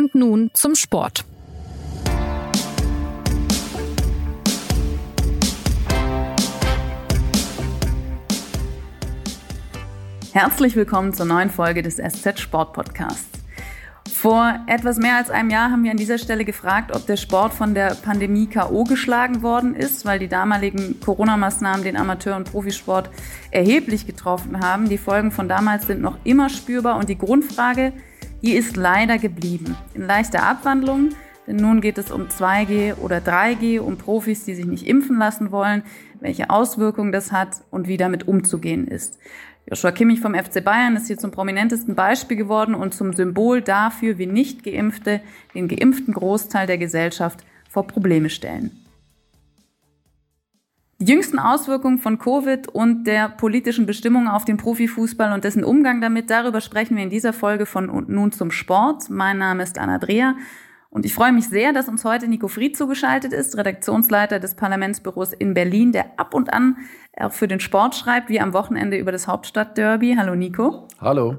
Und nun zum Sport. Herzlich willkommen zur neuen Folge des SZ Sport Podcasts. Vor etwas mehr als einem Jahr haben wir an dieser Stelle gefragt, ob der Sport von der Pandemie KO geschlagen worden ist, weil die damaligen Corona-Maßnahmen den Amateur- und Profisport erheblich getroffen haben. Die Folgen von damals sind noch immer spürbar und die Grundfrage, die ist leider geblieben. In leichter Abwandlung, denn nun geht es um 2G oder 3G, um Profis, die sich nicht impfen lassen wollen, welche Auswirkungen das hat und wie damit umzugehen ist. Joshua Kimmich vom FC Bayern ist hier zum prominentesten Beispiel geworden und zum Symbol dafür, wie nicht Geimpfte den geimpften Großteil der Gesellschaft vor Probleme stellen. Die jüngsten Auswirkungen von Covid und der politischen Bestimmung auf den Profifußball und dessen Umgang damit, darüber sprechen wir in dieser Folge von nun zum Sport. Mein Name ist Anna Dreher und ich freue mich sehr, dass uns heute Nico Fried zugeschaltet ist, Redaktionsleiter des Parlamentsbüros in Berlin, der ab und an auch für den Sport schreibt, wie am Wochenende über das Hauptstadtderby. Hallo Nico. Hallo.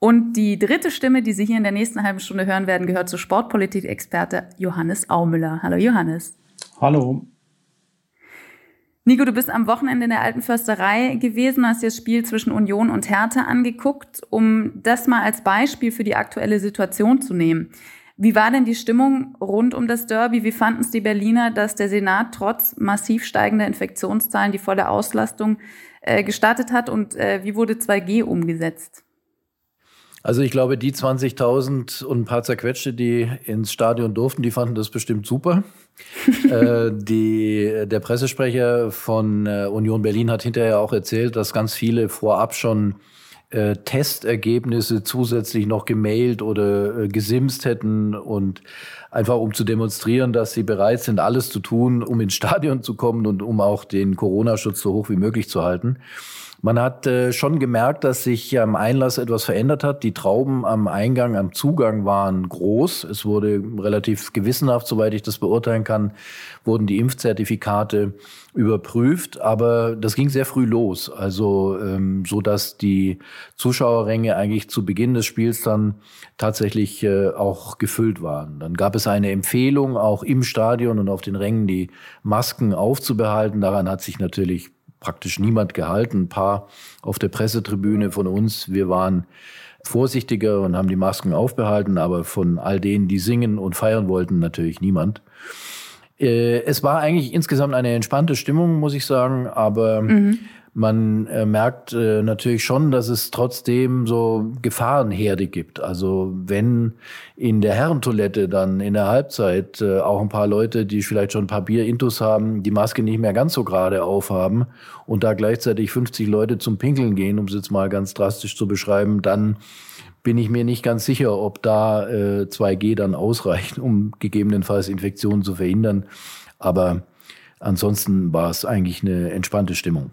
Und die dritte Stimme, die Sie hier in der nächsten halben Stunde hören werden, gehört zu Sportpolitik-Experte Johannes Aumüller. Hallo Johannes. Hallo. Nico, du bist am Wochenende in der Alten Försterei gewesen, hast dir das Spiel zwischen Union und Hertha angeguckt, um das mal als Beispiel für die aktuelle Situation zu nehmen. Wie war denn die Stimmung rund um das Derby? Wie fanden es die Berliner, dass der Senat trotz massiv steigender Infektionszahlen die volle Auslastung äh, gestartet hat? Und äh, wie wurde 2G umgesetzt? Also ich glaube, die 20.000 und ein paar zerquetschte, die ins Stadion durften, die fanden das bestimmt super. äh, die, der Pressesprecher von äh, Union Berlin hat hinterher auch erzählt, dass ganz viele vorab schon äh, Testergebnisse zusätzlich noch gemailt oder äh, gesimst hätten und einfach um zu demonstrieren, dass sie bereit sind, alles zu tun, um ins Stadion zu kommen und um auch den Corona-Schutz so hoch wie möglich zu halten. Man hat äh, schon gemerkt, dass sich am Einlass etwas verändert hat. Die Trauben am Eingang, am Zugang waren groß. Es wurde relativ gewissenhaft, soweit ich das beurteilen kann, wurden die Impfzertifikate überprüft. Aber das ging sehr früh los. Also ähm, so, dass die Zuschauerränge eigentlich zu Beginn des Spiels dann tatsächlich äh, auch gefüllt waren. Dann gab es eine Empfehlung, auch im Stadion und auf den Rängen die Masken aufzubehalten. Daran hat sich natürlich praktisch niemand gehalten. Ein paar auf der Pressetribüne von uns. Wir waren vorsichtiger und haben die Masken aufbehalten, aber von all denen, die singen und feiern wollten, natürlich niemand. Äh, es war eigentlich insgesamt eine entspannte Stimmung, muss ich sagen, aber mhm. Man äh, merkt äh, natürlich schon, dass es trotzdem so Gefahrenherde gibt. Also wenn in der Herrentoilette dann in der Halbzeit äh, auch ein paar Leute, die vielleicht schon ein paar Bier-Intus haben, die Maske nicht mehr ganz so gerade aufhaben und da gleichzeitig 50 Leute zum Pinkeln gehen, um es jetzt mal ganz drastisch zu beschreiben, dann bin ich mir nicht ganz sicher, ob da äh, 2G dann ausreicht, um gegebenenfalls Infektionen zu verhindern. Aber ansonsten war es eigentlich eine entspannte Stimmung.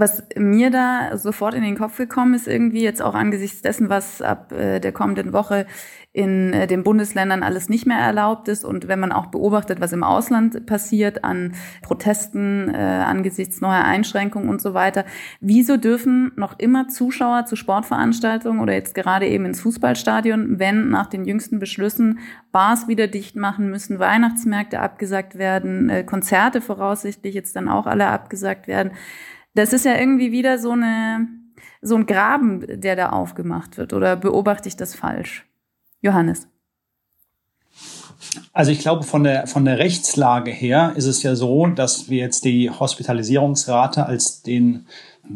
Was mir da sofort in den Kopf gekommen ist, irgendwie jetzt auch angesichts dessen, was ab äh, der kommenden Woche in äh, den Bundesländern alles nicht mehr erlaubt ist und wenn man auch beobachtet, was im Ausland passiert an Protesten äh, angesichts neuer Einschränkungen und so weiter. Wieso dürfen noch immer Zuschauer zu Sportveranstaltungen oder jetzt gerade eben ins Fußballstadion, wenn nach den jüngsten Beschlüssen Bars wieder dicht machen müssen, Weihnachtsmärkte abgesagt werden, äh, Konzerte voraussichtlich jetzt dann auch alle abgesagt werden? Das ist ja irgendwie wieder so eine, so ein Graben, der da aufgemacht wird. Oder beobachte ich das falsch? Johannes. Also ich glaube, von der, von der Rechtslage her ist es ja so, dass wir jetzt die Hospitalisierungsrate als den,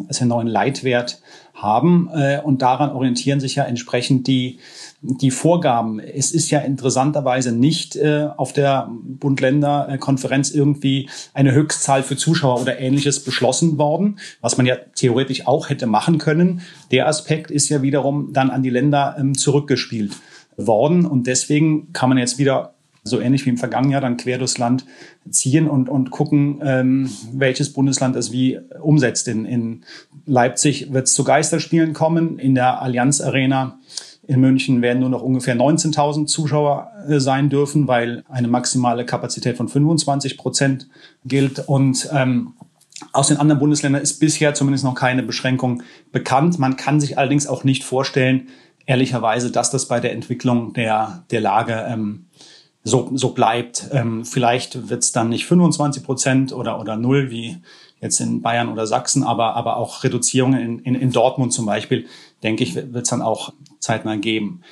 als den neuen Leitwert haben. Äh, und daran orientieren sich ja entsprechend die, die Vorgaben. Es ist ja interessanterweise nicht äh, auf der Bund-Länder-Konferenz irgendwie eine Höchstzahl für Zuschauer oder ähnliches beschlossen worden, was man ja theoretisch auch hätte machen können. Der Aspekt ist ja wiederum dann an die Länder ähm, zurückgespielt worden. Und deswegen kann man jetzt wieder so ähnlich wie im vergangenen Jahr dann quer durchs Land ziehen und, und gucken, ähm, welches Bundesland es wie umsetzt. In, in Leipzig wird es zu Geisterspielen kommen. In der Allianz Arena in München werden nur noch ungefähr 19.000 Zuschauer äh, sein dürfen, weil eine maximale Kapazität von 25 Prozent gilt. Und ähm, aus den anderen Bundesländern ist bisher zumindest noch keine Beschränkung bekannt. Man kann sich allerdings auch nicht vorstellen, ehrlicherweise, dass das bei der Entwicklung der, der Lage ähm, so, so bleibt. Ähm, vielleicht wird es dann nicht 25 Prozent oder, oder null wie jetzt in Bayern oder Sachsen, aber, aber auch Reduzierungen in, in, in Dortmund zum Beispiel, denke ich, wird es dann auch zeitnah geben.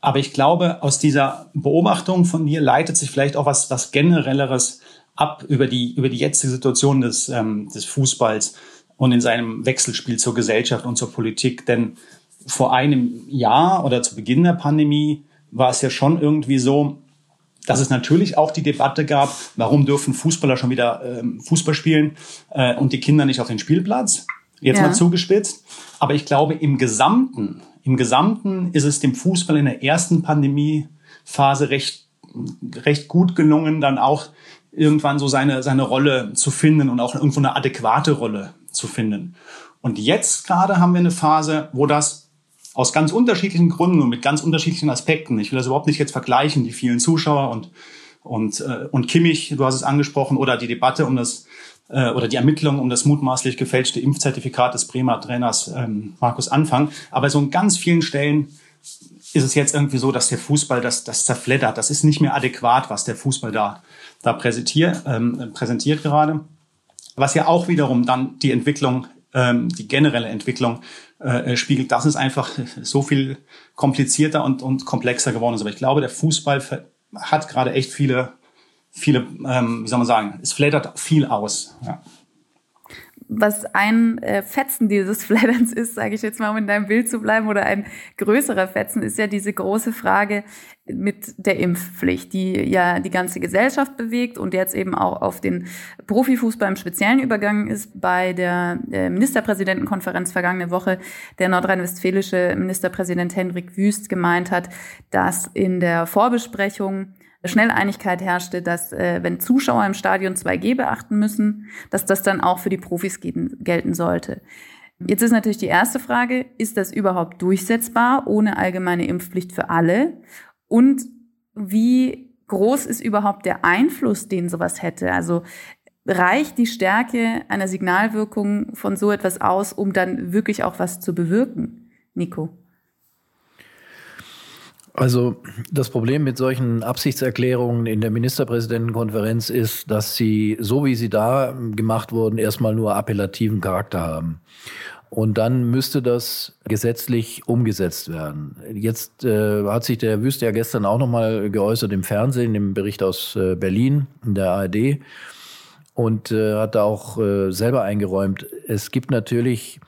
Aber ich glaube, aus dieser Beobachtung von dir leitet sich vielleicht auch was, was generelleres ab über die, über die jetzige Situation des, ähm, des Fußballs und in seinem Wechselspiel zur Gesellschaft und zur Politik. Denn vor einem Jahr oder zu Beginn der Pandemie war es ja schon irgendwie so, dass es natürlich auch die Debatte gab, warum dürfen Fußballer schon wieder ähm, Fußball spielen äh, und die Kinder nicht auf den Spielplatz. Jetzt ja. mal zugespitzt. Aber ich glaube, im Gesamten, im Gesamten ist es dem Fußball in der ersten Pandemiephase recht, recht gut gelungen, dann auch irgendwann so seine, seine Rolle zu finden und auch irgendwo eine adäquate Rolle zu finden. Und jetzt gerade haben wir eine Phase, wo das aus ganz unterschiedlichen Gründen und mit ganz unterschiedlichen Aspekten. Ich will das überhaupt nicht jetzt vergleichen, die vielen Zuschauer und und äh, und Kimmich, du hast es angesprochen, oder die Debatte um das äh, oder die Ermittlung um das mutmaßlich gefälschte Impfzertifikat des Bremer Trainers ähm, Markus Anfang. Aber so in ganz vielen Stellen ist es jetzt irgendwie so, dass der Fußball das, das zerfleddert. Das ist nicht mehr adäquat, was der Fußball da, da präsentiert, ähm, präsentiert gerade. Was ja auch wiederum dann die Entwicklung, ähm, die generelle Entwicklung äh, spiegelt, dass es einfach so viel komplizierter und, und komplexer geworden ist. Aber ich glaube, der Fußball hat gerade echt viele, viele, ähm, wie soll man sagen, es flattert viel aus. Ja was ein äh, Fetzen dieses Flatterns ist, sage ich jetzt mal, um in deinem Bild zu bleiben, oder ein größerer Fetzen, ist ja diese große Frage mit der Impfpflicht, die ja die ganze Gesellschaft bewegt und jetzt eben auch auf den Profifußball im Speziellen übergangen ist. Bei der äh, Ministerpräsidentenkonferenz vergangene Woche der nordrhein-westfälische Ministerpräsident Hendrik Wüst gemeint hat, dass in der Vorbesprechung schnell Einigkeit herrschte, dass äh, wenn Zuschauer im Stadion 2G beachten müssen, dass das dann auch für die Profis gelten sollte. Jetzt ist natürlich die erste Frage, ist das überhaupt durchsetzbar ohne allgemeine Impfpflicht für alle? Und wie groß ist überhaupt der Einfluss, den sowas hätte? Also reicht die Stärke einer Signalwirkung von so etwas aus, um dann wirklich auch was zu bewirken? Nico. Also das Problem mit solchen Absichtserklärungen in der Ministerpräsidentenkonferenz ist, dass sie, so wie sie da gemacht wurden, erstmal nur appellativen Charakter haben. Und dann müsste das gesetzlich umgesetzt werden. Jetzt äh, hat sich der Wüste ja gestern auch nochmal geäußert im Fernsehen, im Bericht aus äh, Berlin, in der ARD, und äh, hat da auch äh, selber eingeräumt, es gibt natürlich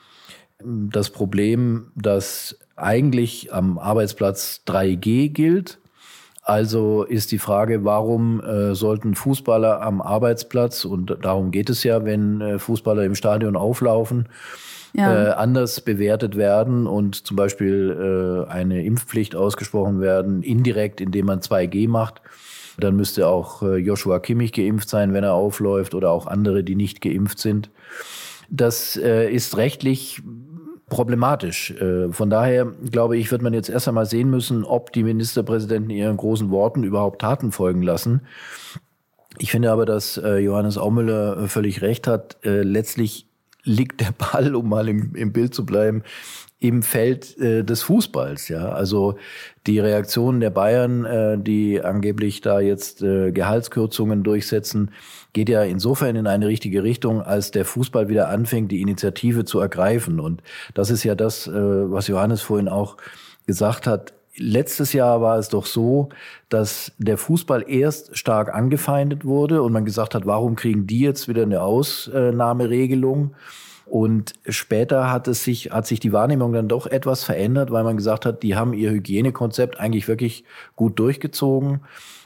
das Problem, dass eigentlich am Arbeitsplatz 3G gilt. Also ist die Frage, warum äh, sollten Fußballer am Arbeitsplatz, und darum geht es ja, wenn äh, Fußballer im Stadion auflaufen, ja. äh, anders bewertet werden und zum Beispiel äh, eine Impfpflicht ausgesprochen werden, indirekt, indem man 2G macht. Dann müsste auch äh, Joshua Kimmich geimpft sein, wenn er aufläuft, oder auch andere, die nicht geimpft sind. Das äh, ist rechtlich problematisch. Äh, von daher glaube ich, wird man jetzt erst einmal sehen müssen, ob die Ministerpräsidenten ihren großen Worten überhaupt Taten folgen lassen. Ich finde aber, dass äh, Johannes Aumüller äh, völlig recht hat. Letztlich liegt der Ball, um mal im, im Bild zu bleiben, im Feld äh, des Fußballs. Ja, also die Reaktionen der Bayern, äh, die angeblich da jetzt äh, Gehaltskürzungen durchsetzen, geht ja insofern in eine richtige Richtung, als der Fußball wieder anfängt, die Initiative zu ergreifen. Und das ist ja das, äh, was Johannes vorhin auch gesagt hat. Letztes Jahr war es doch so, dass der Fußball erst stark angefeindet wurde und man gesagt hat, warum kriegen die jetzt wieder eine Ausnahmeregelung? Und später hat es sich, hat sich die Wahrnehmung dann doch etwas verändert, weil man gesagt hat, die haben ihr Hygienekonzept eigentlich wirklich gut durchgezogen.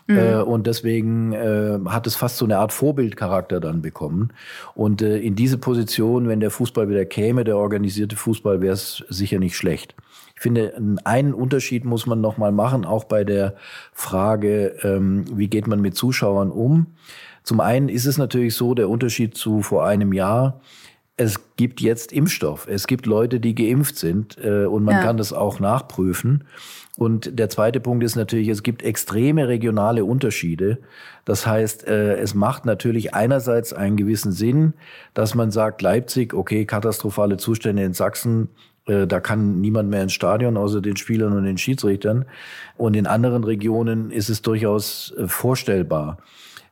Mhm. Äh, und deswegen äh, hat es fast so eine Art Vorbildcharakter dann bekommen. Und äh, in diese Position, wenn der Fußball wieder käme, der organisierte Fußball, wäre es sicher nicht schlecht. Ich finde, einen Unterschied muss man noch mal machen, auch bei der Frage, ähm, wie geht man mit Zuschauern um. Zum einen ist es natürlich so, der Unterschied zu vor einem Jahr, es gibt jetzt Impfstoff. Es gibt Leute, die geimpft sind äh, und man ja. kann das auch nachprüfen. Und der zweite Punkt ist natürlich, es gibt extreme regionale Unterschiede. Das heißt, äh, es macht natürlich einerseits einen gewissen Sinn, dass man sagt, Leipzig, okay, katastrophale Zustände in Sachsen, Äh, da kann niemand mehr ins Stadion, außer den Spielern und den Schiedsrichtern. Und in anderen Regionen ist es durchaus äh, vorstellbar,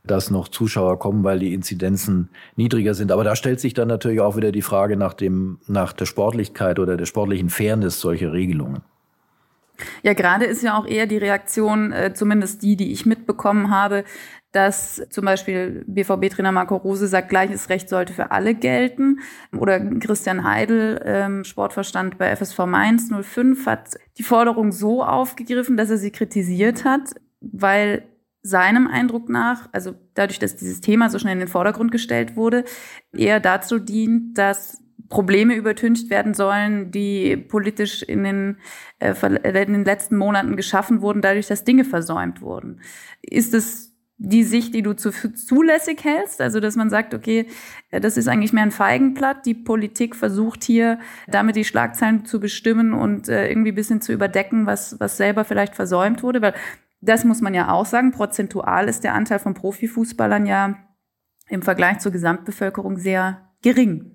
dass noch Zuschauer kommen, weil die Inzidenzen niedriger sind. Aber da stellt sich dann natürlich auch wieder die Frage nach dem, nach der Sportlichkeit oder der sportlichen Fairness solcher Regelungen. Ja, gerade ist ja auch eher die Reaktion, äh, zumindest die, die ich mitbekommen habe, dass zum Beispiel BVB-Trainer Marco Rose sagt, gleiches Recht sollte für alle gelten. Oder Christian Heidel, ähm, Sportverstand bei FSV Mainz 05, hat die Forderung so aufgegriffen, dass er sie kritisiert hat, weil seinem Eindruck nach, also dadurch, dass dieses Thema so schnell in den Vordergrund gestellt wurde, eher dazu dient, dass Probleme übertüncht werden sollen, die politisch in den, äh, in den letzten Monaten geschaffen wurden, dadurch, dass Dinge versäumt wurden. Ist es die Sicht, die du zu, zulässig hältst? Also, dass man sagt, okay, äh, das ist eigentlich mehr ein Feigenblatt. Die Politik versucht hier damit die Schlagzeilen zu bestimmen und äh, irgendwie ein bisschen zu überdecken, was, was selber vielleicht versäumt wurde. Weil das muss man ja auch sagen, prozentual ist der Anteil von Profifußballern ja im Vergleich zur Gesamtbevölkerung sehr gering.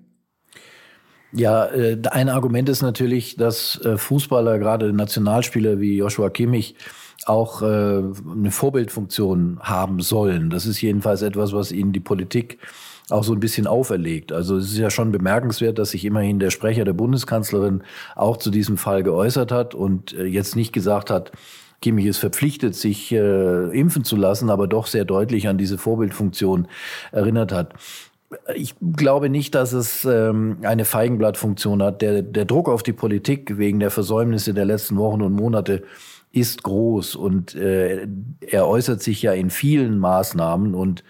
Ja, äh, ein Argument ist natürlich, dass Fußballer, gerade Nationalspieler wie Joshua Kimmich, auch äh, eine Vorbildfunktion haben sollen. Das ist jedenfalls etwas, was ihnen die Politik auch so ein bisschen auferlegt. Also es ist ja schon bemerkenswert, dass sich immerhin der Sprecher der Bundeskanzlerin auch zu diesem Fall geäußert hat und äh, jetzt nicht gesagt hat, Kimmich ist verpflichtet, sich äh, impfen zu lassen, aber doch sehr deutlich an diese Vorbildfunktion erinnert hat. Ich glaube nicht, dass es ähm, eine Feigenblattfunktion hat. Der, der Druck auf die Politik wegen der Versäumnisse der letzten Wochen und Monate ist groß und äh, er äußert sich ja in vielen Maßnahmen und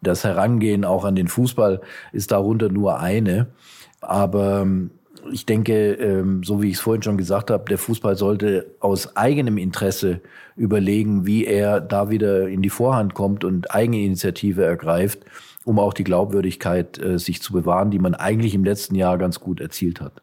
das Herangehen auch an den Fußball ist darunter nur eine. Aber ähm, ich denke, ähm, so wie ich es vorhin schon gesagt habe, der Fußball sollte aus eigenem Interesse überlegen, wie er da wieder in die Vorhand kommt und Eigeninitiative ergreift, um auch die Glaubwürdigkeit äh, sich zu bewahren, die man eigentlich im letzten Jahr ganz gut erzielt hat.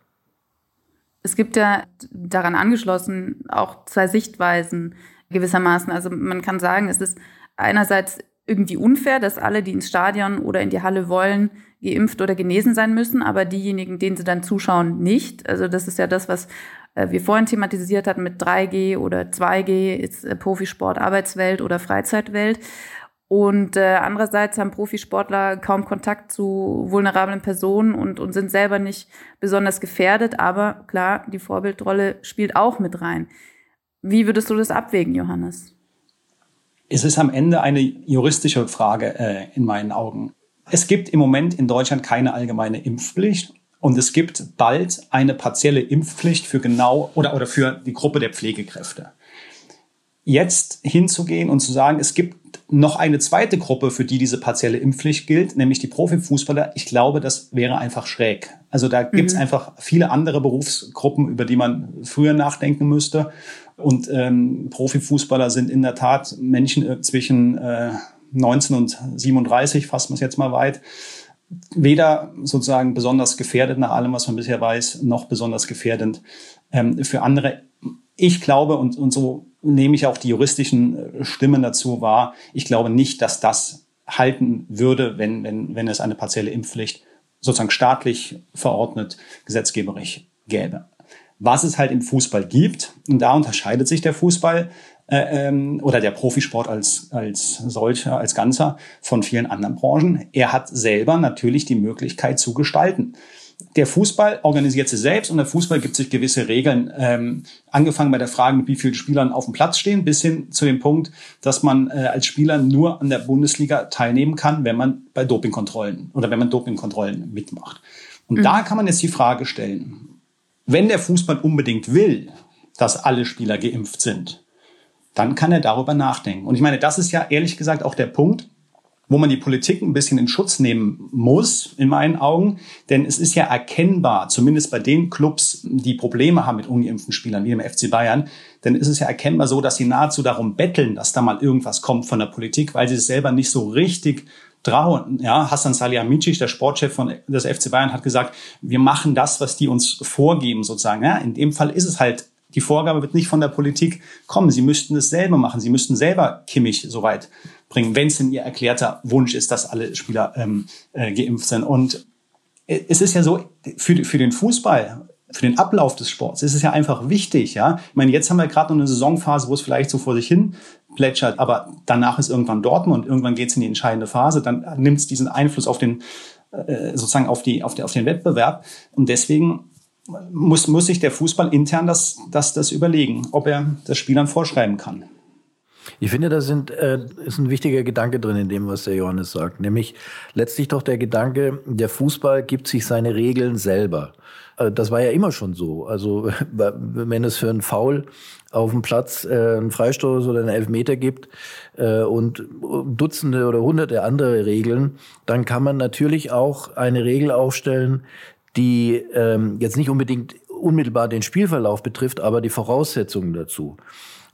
Es gibt ja daran angeschlossen auch zwei Sichtweisen gewissermaßen. Also man kann sagen, es ist einerseits irgendwie unfair, dass alle, die ins Stadion oder in die Halle wollen, geimpft oder genesen sein müssen, aber diejenigen, denen sie dann zuschauen, nicht. Also das ist ja das, was äh, wir vorhin thematisiert hatten mit 3G oder 2G, ist äh, Profisport, Arbeitswelt oder Freizeitwelt. Und äh, andererseits haben Profisportler kaum Kontakt zu vulnerablen Personen und, und sind selber nicht besonders gefährdet. Aber klar, die Vorbildrolle spielt auch mit rein. Wie würdest du das abwägen, Johannes? Es ist am Ende eine juristische Frage äh, in meinen Augen. Es gibt im Moment in Deutschland keine allgemeine Impfpflicht und es gibt bald eine partielle Impfpflicht für genau oder, oder für die Gruppe der Pflegekräfte. Jetzt hinzugehen und zu sagen, es gibt noch eine zweite Gruppe, für die diese partielle Impfpflicht gilt, nämlich die Profifußballer. Ich glaube, das wäre einfach schräg. Also da gibt es mhm. einfach viele andere Berufsgruppen, über die man früher nachdenken müsste. Und ähm, Profifußballer sind in der Tat Menschen äh, zwischen äh, 19 und 37, fassen wir es jetzt mal weit. Weder sozusagen besonders gefährdet nach allem, was man bisher weiß, noch besonders gefährdend ähm, für andere. Ich glaube, und, und so nehme ich auch die juristischen äh, Stimmen dazu wahr. Ich glaube nicht, dass das halten würde, wenn, wenn, wenn es eine partielle Impfpflicht sozusagen staatlich verordnet, gesetzgeberisch gäbe. Was es halt im Fußball gibt, und da unterscheidet sich der Fußball ähm, oder der Profisport als, als solcher, als Ganzer von vielen anderen Branchen. Er hat selber natürlich die Möglichkeit zu gestalten der Fußball organisiert sich selbst und der Fußball gibt sich gewisse Regeln. Ähm, angefangen bei der Frage, mit wie vielen Spielern auf dem Platz stehen, bis hin zu dem Punkt, dass man äh, als Spieler nur an der Bundesliga teilnehmen kann, wenn man bei Dopingkontrollen oder wenn man Dopingkontrollen mitmacht. Und mhm. da kann man jetzt die Frage stellen, wenn der Fußball unbedingt will, dass alle Spieler geimpft sind, dann kann er darüber nachdenken. Und ich meine, das ist ja ehrlich gesagt auch der Punkt, wo man die Politik ein bisschen in Schutz nehmen muss, in meinen Augen. Denn es ist ja erkennbar, zumindest bei den Clubs, die Probleme haben mit ungeimpften Spielern, wie dem FC Bayern, denn es ist ja erkennbar so, dass sie nahezu darum betteln, dass da mal irgendwas kommt von der Politik, weil sie es selber nicht so richtig trauen. Ja, Hassan Salihamidzic, der Sportchef von des FC Bayern, hat gesagt, wir machen das, was die uns vorgeben, sozusagen. Ja, in dem Fall ist es halt die Vorgabe wird nicht von der Politik kommen. Sie müssten es selber machen. Sie müssten selber Kimmich soweit bringen, wenn es denn ihr erklärter Wunsch ist, dass alle Spieler ähm, äh, geimpft sind. Und äh, es ist ja so, für, für den Fußball für den Ablauf des Sports ist es ja einfach wichtig, ja. Ich meine, jetzt haben wir gerade noch eine Saisonphase, wo es vielleicht so vor sich hin plätschert, aber danach ist irgendwann Dortmund, irgendwann geht es in die entscheidende Phase, dann nimmt es diesen Einfluss auf den äh, sozusagen auf die auf, die, auf den Wettbewerb und deswegen muss muss sich der Fußball intern das das das überlegen, ob er das Spielern vorschreiben kann. Ich finde, da sind, äh, ist ein wichtiger Gedanke drin in dem, was der Johannes sagt. Nämlich letztlich doch der Gedanke, der Fußball gibt sich seine Regeln selber. Äh, das war ja immer schon so. Also wenn es für einen Foul auf dem Platz äh, einen Freistoß oder einen Elfmeter gibt äh, und Dutzende oder Hunderte andere Regeln, dann kann man natürlich auch eine Regel aufstellen, die ähm, jetzt nicht unbedingt unmittelbar den Spielverlauf betrifft, aber die Voraussetzungen dazu.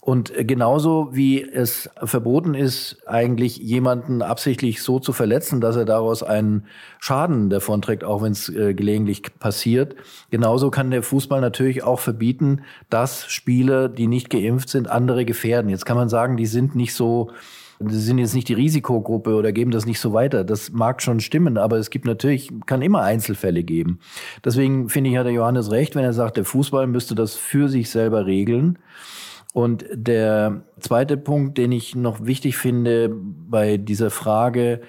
Und genauso wie es verboten ist, eigentlich jemanden absichtlich so zu verletzen, dass er daraus einen Schaden davonträgt, auch wenn es äh, gelegentlich passiert, genauso kann der Fußball natürlich auch verbieten, dass Spieler, die nicht geimpft sind, andere gefährden. Jetzt kann man sagen, die sind nicht so Sie sind jetzt nicht die Risikogruppe oder geben das nicht so weiter. Das mag schon stimmen, aber es gibt natürlich, kann immer Einzelfälle geben. Deswegen finde ich, hat der Johannes recht, wenn er sagt, der Fußball müsste das für sich selber regeln. Und der zweite Punkt, den ich noch wichtig finde bei dieser Frage,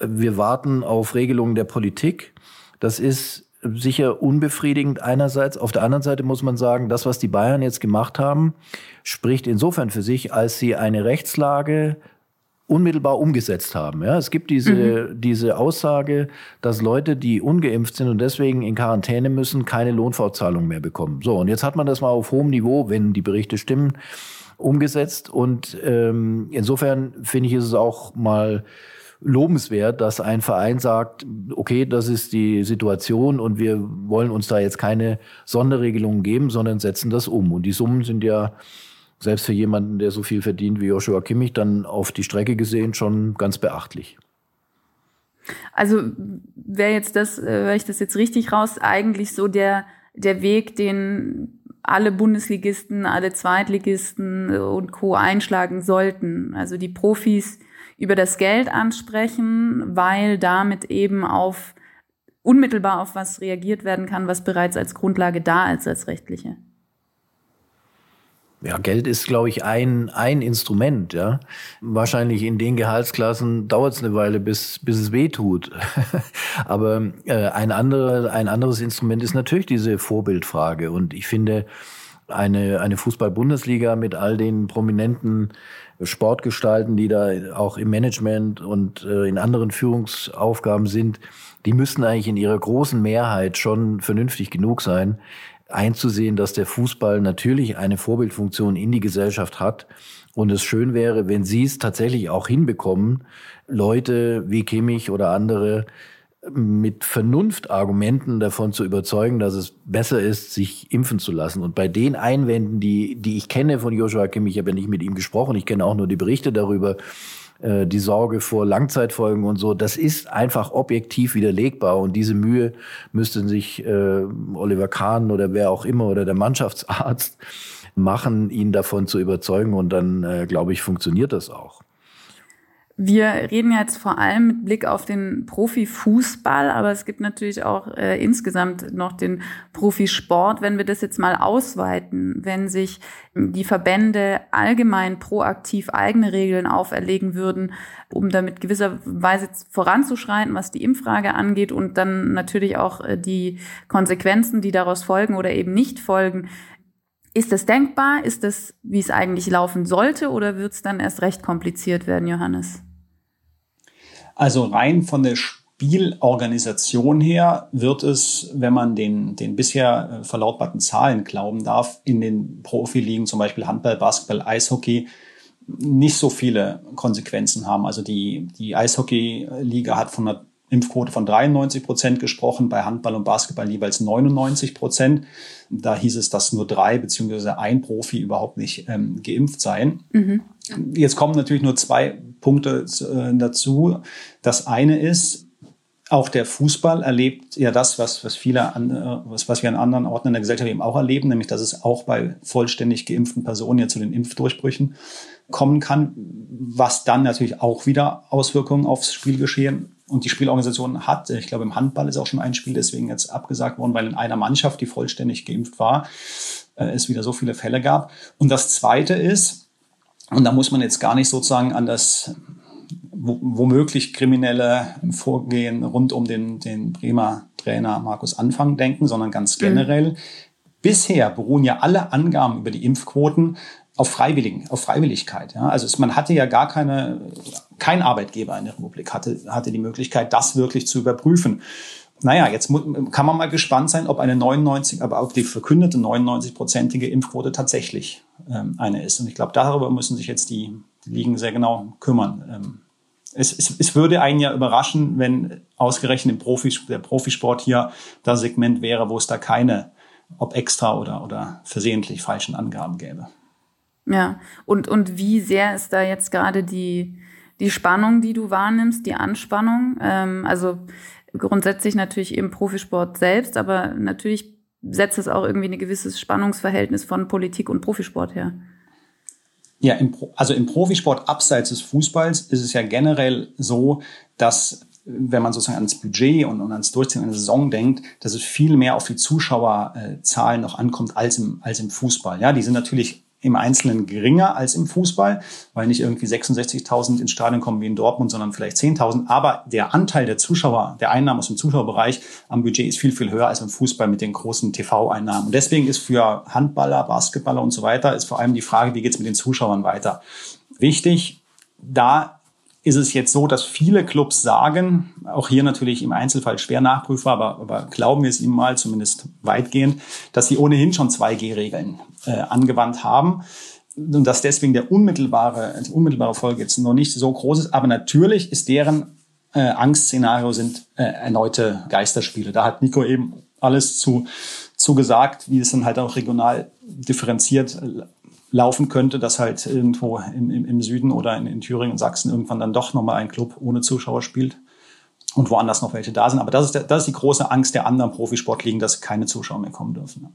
wir warten auf Regelungen der Politik. Das ist sicher unbefriedigend einerseits. Auf der anderen Seite muss man sagen, das, was die Bayern jetzt gemacht haben, spricht insofern für sich, als sie eine Rechtslage unmittelbar umgesetzt haben. Ja, es gibt diese, mhm. diese Aussage, dass Leute, die ungeimpft sind und deswegen in Quarantäne müssen, keine Lohnfortzahlung mehr bekommen. So, und jetzt hat man das mal auf hohem Niveau, wenn die Berichte stimmen, umgesetzt. Und ähm, insofern finde ich, ist es auch mal lobenswert, dass ein Verein sagt, okay, das ist die Situation und wir wollen uns da jetzt keine Sonderregelungen geben, sondern setzen das um. Und die Summen sind ja selbst für jemanden, der so viel verdient wie Joshua Kimmich, dann auf die Strecke gesehen schon ganz beachtlich. Also wäre jetzt das, äh, höre ich das jetzt richtig raus, eigentlich so der, der Weg, den alle Bundesligisten, alle Zweitligisten und Co. einschlagen sollten. Also die Profis über das Geld ansprechen, weil damit eben auf unmittelbar auf was reagiert werden kann, was bereits als Grundlage da ist als rechtliche. Ja, Geld ist, glaube ich, ein, ein Instrument. Ja. Wahrscheinlich in den Gehaltsklassen dauert es eine Weile, bis, bis es weh tut. Aber äh, ein, andere, ein anderes Instrument ist natürlich diese Vorbildfrage. Und ich finde, eine, eine Fußball-Bundesliga mit all den prominenten Sportgestalten, die da auch im Management und äh, in anderen Führungsaufgaben sind, die müssten eigentlich in ihrer großen Mehrheit schon vernünftig genug sein, einzusehen, dass der Fußball natürlich eine Vorbildfunktion in die Gesellschaft hat. Und es schön wäre, wenn Sie es tatsächlich auch hinbekommen, Leute wie Kimmich oder andere mit Vernunftargumenten davon zu überzeugen, dass es besser ist, sich impfen zu lassen. Und bei den Einwänden, die, die ich kenne von Joshua Kimmich, ich habe ja nicht mit ihm gesprochen, ich kenne auch nur die Berichte darüber, äh, die Sorge vor Langzeitfolgen und so, das ist einfach objektiv widerlegbar und diese Mühe müsste sich äh, Oliver Kahn oder wer auch immer oder der Mannschaftsarzt machen, ihn davon zu überzeugen und dann, äh, glaube ich, funktioniert das auch. Wir reden jetzt vor allem mit Blick auf den Profifußball, aber es gibt natürlich auch äh, insgesamt noch den Profisport. Wenn wir das jetzt mal ausweiten, wenn sich die Verbände allgemein proaktiv eigene Regeln auferlegen würden, um damit gewisserweise voranzuschreiten, was die Impffrage angeht und dann natürlich auch äh, die Konsequenzen, die daraus folgen oder eben nicht folgen, ist das denkbar? Ist das, wie es eigentlich laufen sollte? Oder wird es dann erst recht kompliziert werden, Johannes? Also rein von der Spielorganisation her wird es, wenn man den, den bisher äh, verlautbarten Zahlen glauben darf, in den Profiligen, zum Beispiel Handball, Basketball, Eishockey, nicht so viele Konsequenzen haben. Also die, die Eishockey-Liga hat von einer Impfquote von 93 Prozent gesprochen, bei Handball und Basketball jeweils 99 Prozent. Da hieß es, dass nur drei beziehungsweise ein Profi überhaupt nicht ähm, geimpft seien. Mhm. Jetzt kommen natürlich nur zwei Punkte äh, dazu. Das eine ist, auch der Fußball erlebt ja das, was, was viele an, äh, was, was wir an anderen Orten in der Gesellschaft eben auch erleben, nämlich dass es auch bei vollständig geimpften Personen ja zu den Impfdurchbrüchen kommen kann, was dann natürlich auch wieder Auswirkungen aufs Spielgeschehen Und die Spielorganisation hat, ich glaube, im Handball ist auch schon ein Spiel deswegen jetzt abgesagt worden, weil in einer Mannschaft, die vollständig geimpft war, äh, es wieder so viele Fälle gab. Und das Zweite ist, und da muss man jetzt gar nicht sozusagen an das womöglich kriminelle Vorgehen rund um den, den Bremer Trainer Markus Anfang denken, sondern ganz mhm. generell. Mhm. Bisher beruhen ja alle Angaben über die Impfquoten auf Freiwilligen, auf Freiwilligkeit. Ja? Also es, man hatte ja gar keine, kein Arbeitgeber in der Republik hatte, hatte die Möglichkeit, das wirklich zu überprüfen. Naja, jetzt kann man mal gespannt sein, ob eine 99, aber ob die verkündete 99-prozentige Impfquote tatsächlich eine ist. Und ich glaube, darüber müssen sich jetzt die, die Ligen sehr genau kümmern. Ähm, es, es, es würde einen ja überraschen, wenn ausgerechnet Profis, der Profisport hier das Segment wäre, wo es da keine, ob extra oder, oder versehentlich falschen Angaben gäbe. Ja, und, und wie sehr ist da jetzt gerade die, die Spannung, die du wahrnimmst, die Anspannung? Ähm, also grundsätzlich natürlich im Profisport selbst, aber natürlich setzt es auch irgendwie ein gewisses Spannungsverhältnis von Politik und Profisport her. Ja, im, also im Profisport abseits des Fußballs ist es ja generell so, dass wenn man sozusagen ans Budget und, und ans Durchziehen einer Saison denkt, dass es viel mehr auf die Zuschauerzahlen noch ankommt als im, als im Fußball. Ja, die sind natürlich im Einzelnen geringer als im Fußball, weil nicht irgendwie 66.000 ins Stadion kommen wie in Dortmund, sondern vielleicht 10.000. Aber der Anteil der Zuschauer, der Einnahmen aus dem Zuschauerbereich am Budget ist viel, viel höher als im Fußball mit den großen TV-Einnahmen. Und deswegen ist für Handballer, Basketballer und so weiter, ist vor allem die Frage, wie geht es mit den Zuschauern weiter? Wichtig, da ist es jetzt so, dass viele Clubs sagen, auch hier natürlich im Einzelfall schwer nachprüfbar, aber, aber glauben wir es ihnen mal, zumindest weitgehend, dass sie ohnehin schon 2G-Regeln äh, angewandt haben und dass deswegen der unmittelbare, die unmittelbare Folge jetzt noch nicht so groß ist. Aber natürlich ist deren äh, Angstszenario sind äh, erneute Geisterspiele. Da hat Nico eben alles zu, zu gesagt, wie es dann halt auch regional differenziert laufen könnte, dass halt irgendwo im, im, im Süden oder in, in Thüringen und Sachsen irgendwann dann doch nochmal ein Club ohne Zuschauer spielt und woanders noch welche da sind. Aber das ist, der, das ist die große Angst der anderen Profisportligen, dass keine Zuschauer mehr kommen dürfen.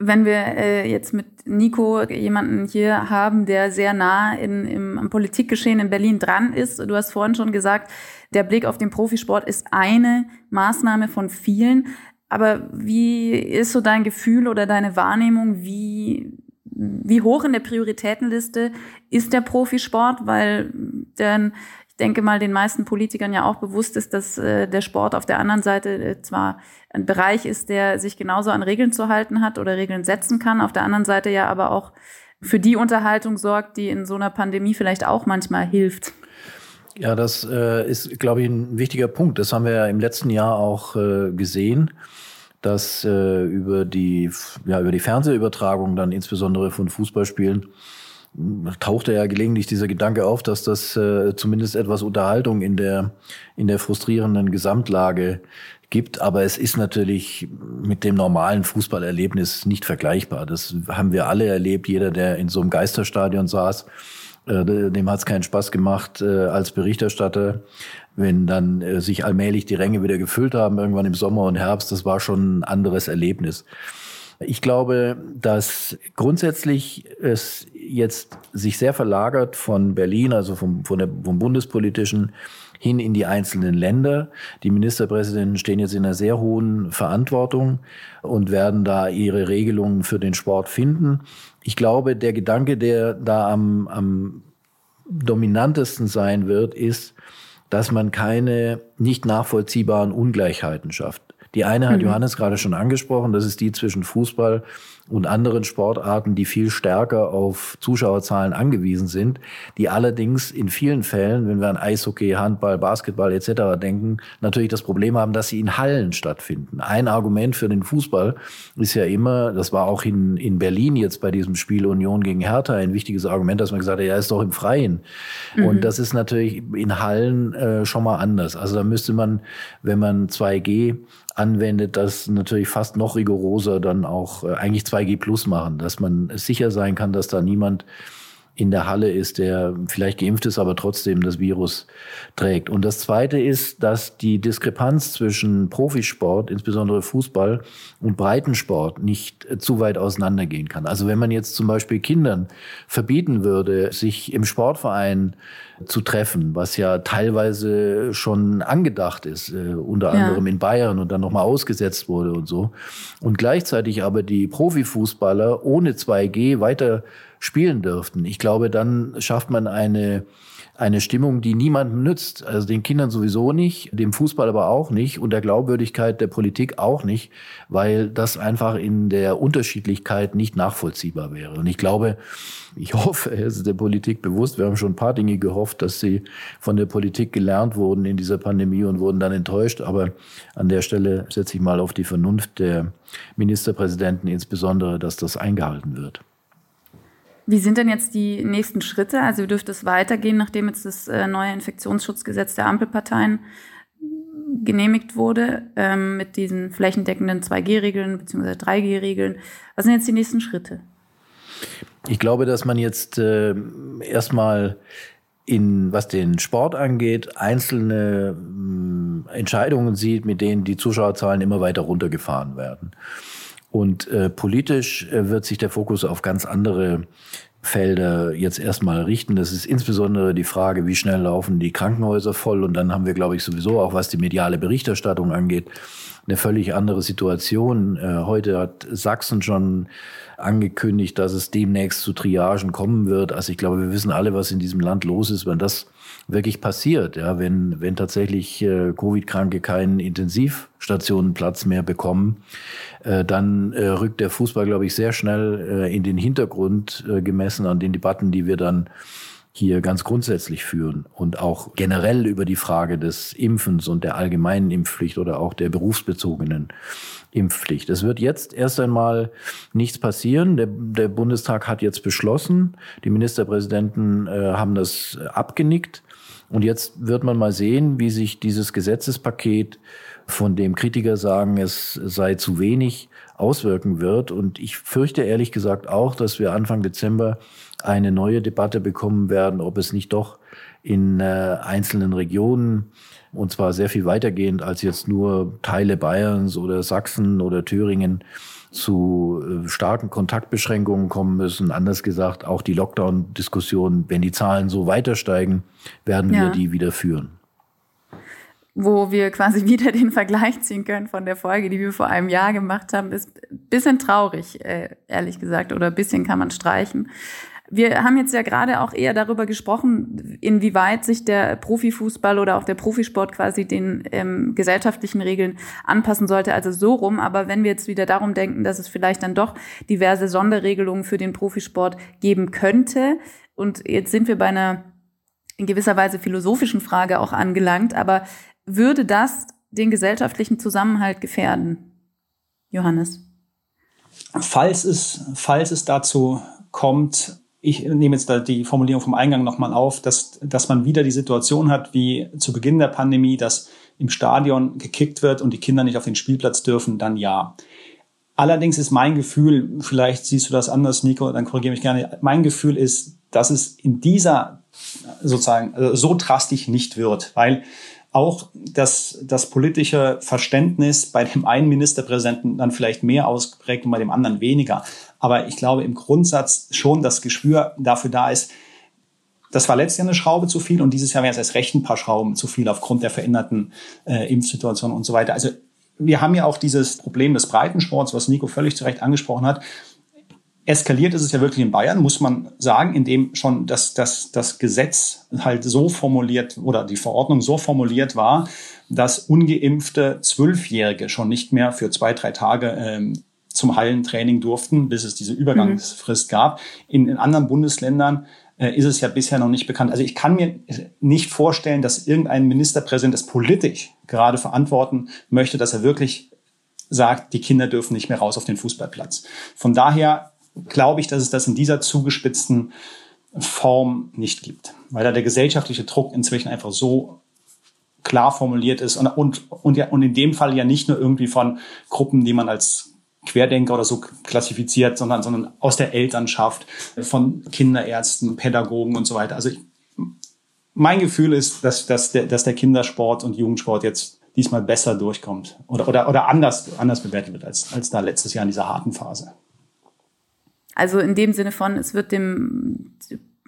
Wenn wir äh, jetzt mit Nico jemanden hier haben, der sehr nah in, im, am Politikgeschehen in Berlin dran ist, du hast vorhin schon gesagt, der Blick auf den Profisport ist eine Maßnahme von vielen. Aber wie ist so dein Gefühl oder deine Wahrnehmung, wie, wie hoch in der Prioritätenliste ist der Profisport? Weil denn ich denke mal, den meisten Politikern ja auch bewusst ist, dass äh, der Sport auf der anderen Seite äh, zwar ein Bereich ist, der sich genauso an Regeln zu halten hat oder Regeln setzen kann, auf der anderen Seite ja aber auch für die Unterhaltung sorgt, die in so einer Pandemie vielleicht auch manchmal hilft. Ja, das äh, ist, glaube ich, ein wichtiger Punkt. Das haben wir ja im letzten Jahr auch äh, gesehen, dass äh, über die ja über die Fernsehübertragung dann insbesondere von Fußballspielen tauchte ja gelegentlich dieser Gedanke auf, dass das äh, zumindest etwas Unterhaltung in der in der frustrierenden Gesamtlage gibt, aber es ist natürlich mit dem normalen Fußballerlebnis nicht vergleichbar. Das haben wir alle erlebt, jeder, der in so einem Geisterstadion saß dem hat es keinen Spaß gemacht äh, als Berichterstatter, wenn dann äh, sich allmählich die Ränge wieder gefüllt haben, irgendwann im Sommer und Herbst. Das war schon ein anderes Erlebnis. Ich glaube, dass grundsätzlich es jetzt sich sehr verlagert von Berlin, also vom, von der, vom bundespolitischen hin in die einzelnen Länder. Die Ministerpräsidenten stehen jetzt in einer sehr hohen Verantwortung und werden da ihre Regelungen für den Sport finden. Ich glaube, der Gedanke, der da am, am dominantesten sein wird, ist, dass man keine nicht nachvollziehbaren Ungleichheiten schafft. Die eine hat mhm. Johannes gerade schon angesprochen, das ist die zwischen Fußball und anderen Sportarten, die viel stärker auf Zuschauerzahlen angewiesen sind, die allerdings in vielen Fällen, wenn wir an Eishockey, Handball, Basketball etc. denken, natürlich das Problem haben, dass sie in Hallen stattfinden. Ein Argument für den Fußball ist ja immer, das war auch in, in Berlin jetzt bei diesem Spiel Union gegen Hertha ein wichtiges Argument, dass man gesagt hat, ja, ist doch im Freien. Mhm. Und das ist natürlich in Hallen äh, schon mal anders. Also da müsste man, wenn man 2G anwendet, das natürlich fast noch rigoroser dann auch äh, eigentlich 2G Plus machen, dass man sicher sein kann, dass da niemand in der Halle ist, der vielleicht geimpft ist, aber trotzdem das Virus trägt. Und das Zweite ist, dass die Diskrepanz zwischen Profisport, insbesondere Fußball, und Breitensport nicht zu weit auseinandergehen kann. Also wenn man jetzt zum Beispiel Kindern verbieten würde, sich im Sportverein zu treffen, was ja teilweise schon angedacht ist, äh, unter ja. anderem in Bayern und dann nochmal ausgesetzt wurde und so. Und gleichzeitig aber die Profifußballer ohne 2G weiter spielen dürften. Ich glaube, dann schafft man eine eine Stimmung, die niemandem nützt. Also den Kindern sowieso nicht, dem Fußball aber auch nicht und der Glaubwürdigkeit der Politik auch nicht, weil das einfach in der Unterschiedlichkeit nicht nachvollziehbar wäre. Und ich glaube, ich hoffe, es ist der Politik bewusst. Wir haben schon ein paar Dinge gehofft, dass sie von der Politik gelernt wurden in dieser Pandemie und wurden dann enttäuscht. Aber an der Stelle setze ich mal auf die Vernunft der Ministerpräsidenten insbesondere, dass das eingehalten wird. Wie sind denn jetzt die nächsten Schritte? Also wie dürfte es weitergehen, nachdem jetzt das äh, neue Infektionsschutzgesetz der Ampelparteien genehmigt wurde ähm, mit diesen flächendeckenden 2G-Regeln bzw. 3G-Regeln? Was sind jetzt die nächsten Schritte? Ich glaube, dass man jetzt äh, erstmal in, was den Sport angeht, einzelne äh, Entscheidungen sieht, mit denen die Zuschauerzahlen immer weiter runtergefahren werden. Und äh, politisch äh, wird sich der Fokus auf ganz andere Felder jetzt erstmal richten. Das ist insbesondere die Frage, wie schnell laufen die Krankenhäuser voll. Und dann haben wir, glaube ich, sowieso auch, was die mediale Berichterstattung angeht, eine völlig andere Situation. Äh, heute hat Sachsen schon angekündigt, dass es demnächst zu Triagen kommen wird. Also ich glaube, wir wissen alle, was in diesem Land los ist, wenn das wirklich passiert. Ja, wenn, wenn tatsächlich äh, Covid-Kranke keinen Intensivstationenplatz mehr bekommen, äh, dann äh, rückt der Fußball, glaube ich, sehr schnell äh, in den Hintergrund äh, gemessen an den Debatten, die wir dann hier ganz grundsätzlich führen und auch generell über die Frage des Impfens und der allgemeinen Impfpflicht oder auch der berufsbezogenen Impfpflicht. Es wird jetzt erst einmal nichts passieren. Der, der Bundestag hat jetzt beschlossen, die Ministerpräsidenten äh, haben das abgenickt. Und jetzt wird man mal sehen, wie sich dieses Gesetzespaket, von dem Kritiker sagen, es sei zu wenig, auswirken wird. Und ich fürchte ehrlich gesagt auch, dass wir Anfang Dezember eine neue Debatte bekommen werden, ob es nicht doch in äh, einzelnen Regionen und zwar sehr viel weitergehend als jetzt nur Teile Bayerns oder Sachsen oder Thüringen zu äh, starken Kontaktbeschränkungen kommen müssen. Anders gesagt, auch die Lockdown-Diskussion, wenn die Zahlen so weiter steigen, werden ja. wir die wieder führen. Wo wir quasi wieder den Vergleich ziehen können von der Folge, die wir vor einem Jahr gemacht haben, ist ein bisschen traurig, äh, ehrlich gesagt, oder ein bisschen kann man streichen. Wir haben jetzt ja gerade auch eher darüber gesprochen, inwieweit sich der Profifußball oder auch der Profisport quasi den ähm, gesellschaftlichen Regeln anpassen sollte, also so rum. Aber wenn wir jetzt wieder darum denken, dass es vielleicht dann doch diverse Sonderregelungen für den Profisport geben könnte, und jetzt sind wir bei einer in gewisser Weise philosophischen Frage auch angelangt, aber würde das den gesellschaftlichen Zusammenhalt gefährden? Johannes? Falls es, falls es dazu kommt, ich nehme jetzt da die Formulierung vom Eingang nochmal auf, dass, dass man wieder die Situation hat, wie zu Beginn der Pandemie, dass im Stadion gekickt wird und die Kinder nicht auf den Spielplatz dürfen, dann ja. Allerdings ist mein Gefühl, vielleicht siehst du das anders, Nico, dann korrigiere mich gerne. Mein Gefühl ist, dass es in dieser sozusagen äh, so drastisch nicht wird, weil auch das, das politische Verständnis bei dem einen Ministerpräsidenten dann vielleicht mehr ausgeprägt und bei dem anderen weniger. Aber ich glaube im Grundsatz schon das Gespür dafür da ist, das war letztes Jahr eine Schraube zu viel und dieses Jahr wäre es erst recht ein paar Schrauben zu viel aufgrund der veränderten äh, Impfsituation und so weiter. Also wir haben ja auch dieses Problem des Breitensports, was Nico völlig zu Recht angesprochen hat. Eskaliert ist es ja wirklich in Bayern, muss man sagen, indem schon das, das, das Gesetz halt so formuliert oder die Verordnung so formuliert war, dass ungeimpfte Zwölfjährige schon nicht mehr für zwei, drei Tage ähm, zum Hallentraining durften, bis es diese Übergangsfrist mhm. gab. In, in anderen Bundesländern äh, ist es ja bisher noch nicht bekannt. Also ich kann mir nicht vorstellen, dass irgendein Ministerpräsident es politisch gerade verantworten möchte, dass er wirklich sagt, die Kinder dürfen nicht mehr raus auf den Fußballplatz. Von daher glaube ich, dass es das in dieser zugespitzten Form nicht gibt, weil da der gesellschaftliche Druck inzwischen einfach so klar formuliert ist und, und, und, ja, und in dem Fall ja nicht nur irgendwie von Gruppen, die man als Querdenker oder so klassifiziert, sondern, sondern aus der Elternschaft, von Kinderärzten, Pädagogen und so weiter. Also ich, mein Gefühl ist, dass, dass, der, dass der Kindersport und Jugendsport jetzt diesmal besser durchkommt oder, oder, oder anders, anders bewertet wird als, als da letztes Jahr in dieser harten Phase. Also in dem Sinne von, es wird dem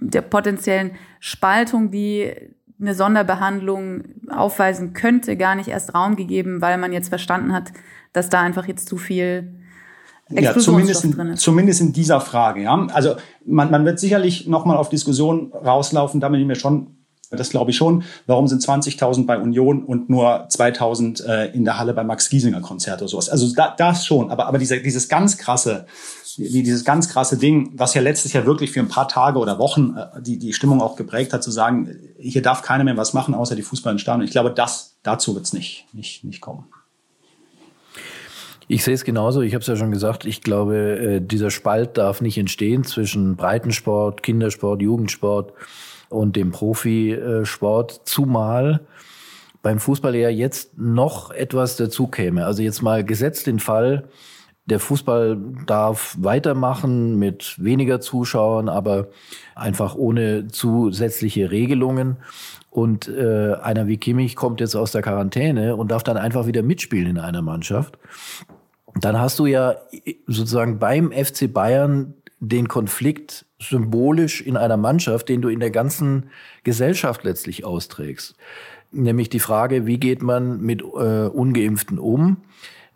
der potenziellen Spaltung, die eine Sonderbehandlung aufweisen könnte, gar nicht erst Raum gegeben, weil man jetzt verstanden hat, dass da einfach jetzt zu viel ja, zumindest in, zumindest in dieser Frage. Ja, also man, man wird sicherlich noch mal auf Diskussionen rauslaufen. Da bin ich mir schon, das glaube ich schon. Warum sind 20.000 bei Union und nur 2.000 äh, in der Halle bei Max Giesinger Konzert oder sowas? Also da, das schon. Aber aber dieser, dieses ganz krasse wie dieses ganz krasse Ding, was ja letztes Jahr wirklich für ein paar Tage oder Wochen äh, die, die Stimmung auch geprägt hat, zu sagen, hier darf keiner mehr was machen, außer die Fußball in Ich glaube, das, dazu wird es nicht, nicht, nicht kommen. Ich sehe es genauso. Ich habe es ja schon gesagt. Ich glaube, äh, dieser Spalt darf nicht entstehen zwischen Breitensport, Kindersport, Jugendsport und dem Profisport. Zumal beim Fußball ja jetzt noch etwas dazu käme. Also jetzt mal gesetzt den Fall, der Fußball darf weitermachen mit weniger Zuschauern, aber einfach ohne zusätzliche Regelungen. Und äh, einer wie Kimmich kommt jetzt aus der Quarantäne und darf dann einfach wieder mitspielen in einer Mannschaft. Dann hast du ja sozusagen beim FC Bayern den Konflikt symbolisch in einer Mannschaft, den du in der ganzen Gesellschaft letztlich austrägst. Nämlich die Frage, wie geht man mit äh, ungeimpften um?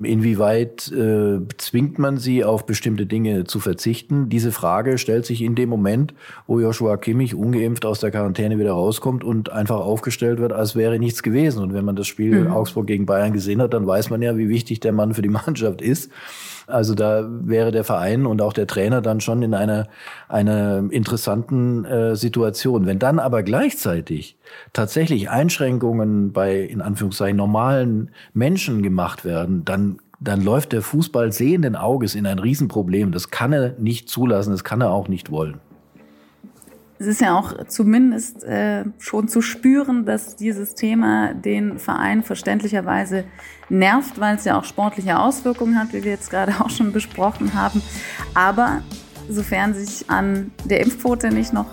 Inwieweit äh, zwingt man sie, auf bestimmte Dinge zu verzichten? Diese Frage stellt sich in dem Moment, wo Joshua Kimmich ungeimpft aus der Quarantäne wieder rauskommt und einfach aufgestellt wird, als wäre nichts gewesen. Und wenn man das Spiel mhm. Augsburg gegen Bayern gesehen hat, dann weiß man ja, wie wichtig der Mann für die Mannschaft ist. Also da wäre der Verein und auch der Trainer dann schon in einer, einer interessanten äh, Situation. Wenn dann aber gleichzeitig tatsächlich Einschränkungen bei, in Anführungszeichen, normalen Menschen gemacht werden, dann dann läuft der Fußball sehenden Auges in ein Riesenproblem. Das kann er nicht zulassen, das kann er auch nicht wollen es ist ja auch zumindest äh, schon zu spüren, dass dieses Thema den Verein verständlicherweise nervt, weil es ja auch sportliche Auswirkungen hat, wie wir jetzt gerade auch schon besprochen haben. Aber sofern sich an der Impfquote nicht noch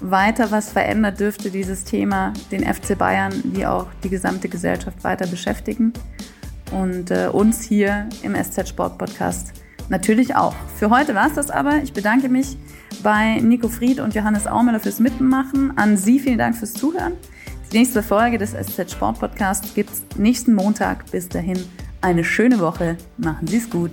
weiter was verändert, dürfte dieses Thema den FC Bayern wie auch die gesamte Gesellschaft weiter beschäftigen und äh, uns hier im SZ Sport Podcast natürlich auch. Für heute war es das aber. Ich bedanke mich bei Nico Fried und Johannes Aumüller fürs Mitmachen. An Sie vielen Dank fürs Zuhören. Die nächste Folge des SZ Sport Podcasts gibt es nächsten Montag. Bis dahin eine schöne Woche. Machen Sie es gut.